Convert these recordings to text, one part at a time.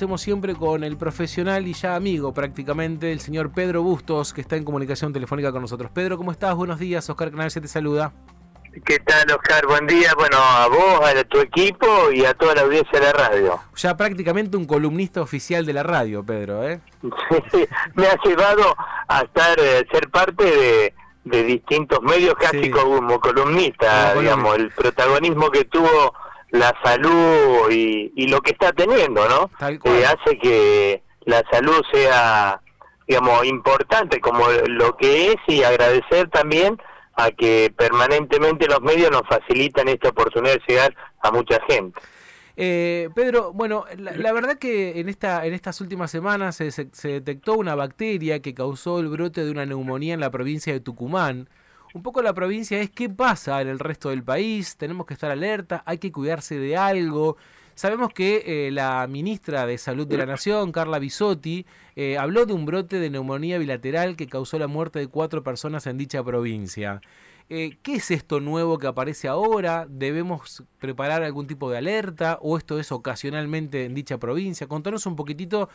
Hacemos siempre con el profesional y ya amigo prácticamente, el señor Pedro Bustos, que está en comunicación telefónica con nosotros. Pedro, ¿cómo estás? Buenos días, Oscar Canal se te saluda. ¿Qué tal, Oscar? Buen día. Bueno, a vos, a tu equipo y a toda la audiencia de la radio. Ya prácticamente un columnista oficial de la radio, Pedro, ¿eh? me ha llevado a estar, eh, ser parte de, distintos medios, casi como columnista, digamos, el protagonismo que tuvo la salud y, lo que está teniendo, ¿no? Eh, hace que la salud sea, digamos, importante como lo que es y agradecer también a que permanentemente los medios nos facilitan esta oportunidad de llegar a mucha gente. Eh, Pedro, bueno, la, verdad que en, esta, en estas últimas semanas se, se detectó una bacteria que causó el brote de una neumonía en la provincia de Tucumán. Un poco la provincia es qué pasa en el resto del país, tenemos que estar alerta, hay que cuidarse de algo. Sabemos que eh, la ministra de Salud de la Nación, Carla Bisotti, eh, habló de un brote de neumonía bilateral que causó la muerte de cuatro personas en dicha provincia. Eh, ¿Qué es esto nuevo que aparece ahora? ¿Debemos preparar algún tipo de alerta o esto es ocasionalmente en dicha provincia? Contanos un poquitito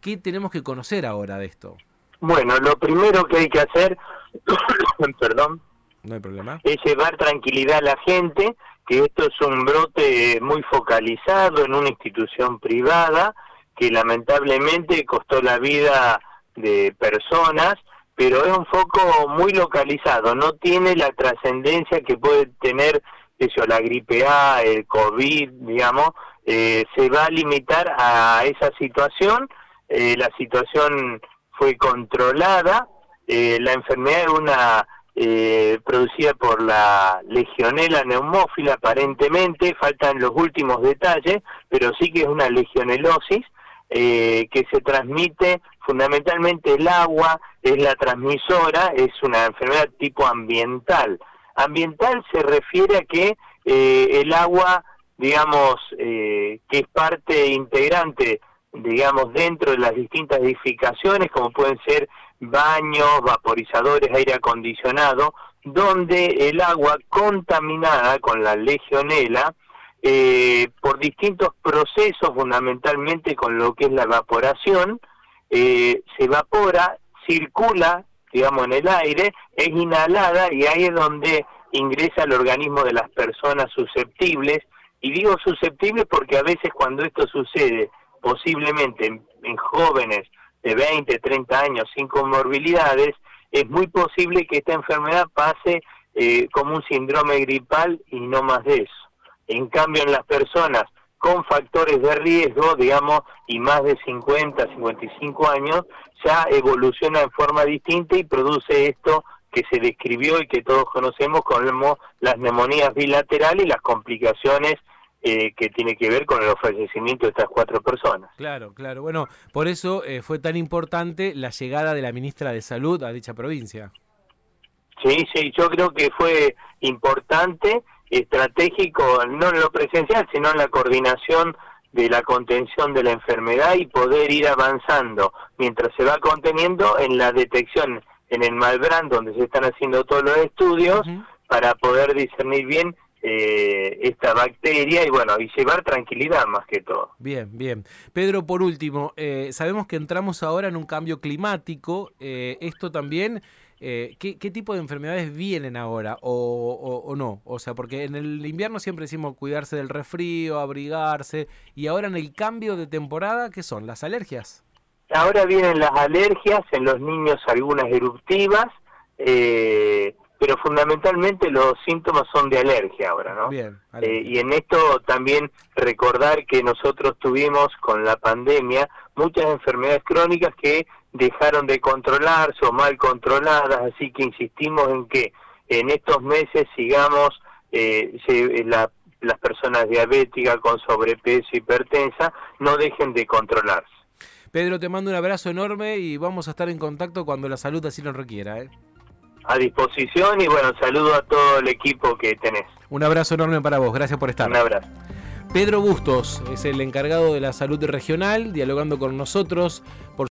qué tenemos que conocer ahora de esto. Bueno, lo primero que hay que hacer, perdón, no hay problema. es llevar tranquilidad a la gente, que esto es un brote muy focalizado en una institución privada que lamentablemente costó la vida de personas, pero es un foco muy localizado, no tiene la trascendencia que puede tener eso, la gripe A, el COVID, digamos, eh, se va a limitar a esa situación, eh, la situación fue controlada. Eh, la enfermedad es una eh, producida por la legionela neumófila aparentemente, faltan los últimos detalles, pero sí que es una legionelosis eh, que se transmite fundamentalmente el agua, es la transmisora, es una enfermedad tipo ambiental. Ambiental se refiere a que el agua, digamos, que es parte integrante digamos, dentro de las distintas edificaciones, como pueden ser baños, vaporizadores, aire acondicionado, donde el agua contaminada con la legionela, eh, por distintos procesos, fundamentalmente con lo que es la evaporación, eh, se evapora, circula, digamos, en el aire, es inhalada y ahí es donde ingresa al organismo de las personas susceptibles. Y digo susceptibles porque a veces cuando esto sucede posiblemente en, jóvenes de 20, 30 años sin comorbilidades, es muy posible que esta enfermedad pase eh, como un síndrome gripal y no más de eso. En cambio, en las personas con factores de riesgo, digamos, y más de 50, 55 años, ya evoluciona en forma distinta y produce esto que se describió y que todos conocemos como las neumonías bilaterales y las complicaciones eh, que tiene que ver con el fallecimiento de estas cuatro personas. Claro, claro. Bueno, por eso eh, fue tan importante la llegada de la ministra de Salud a dicha provincia. Sí, sí, yo creo que fue importante, estratégico, no en lo presencial, sino en la coordinación de la contención de la enfermedad y poder ir avanzando mientras se va conteniendo en la detección en el Malbrán, donde se están haciendo todos los estudios, para poder discernir bien eh, esta bacteria y bueno, y llevar tranquilidad más que todo. Bien, bien. Pedro, por último, eh, sabemos que entramos ahora en un cambio climático. Eh, esto también, ¿qué, ¿qué, tipo de enfermedades vienen ahora o, o, no? O sea, porque en el invierno siempre decimos cuidarse del resfrío, abrigarse, y ahora en el cambio de temporada, ¿qué son? ¿Las alergias? Ahora vienen las alergias, en los niños algunas eruptivas. Eh, pero fundamentalmente los síntomas son de alergia ahora, ¿no? Bien. Eh, y en esto también recordar que nosotros tuvimos con la pandemia muchas enfermedades crónicas que dejaron de controlarse o mal controladas, así que insistimos en que en estos meses sigamos eh, las personas diabéticas con sobrepeso, hipertensa, no dejen de controlarse. Pedro, te mando un abrazo enorme y vamos a estar en contacto cuando la salud así lo requiera. ¿eh? A disposición y bueno, saludo a todo el equipo que tenés. Un abrazo enorme para vos, gracias por estar. Un abrazo. Pedro Bustos es el encargado de la salud regional, dialogando con nosotros. Por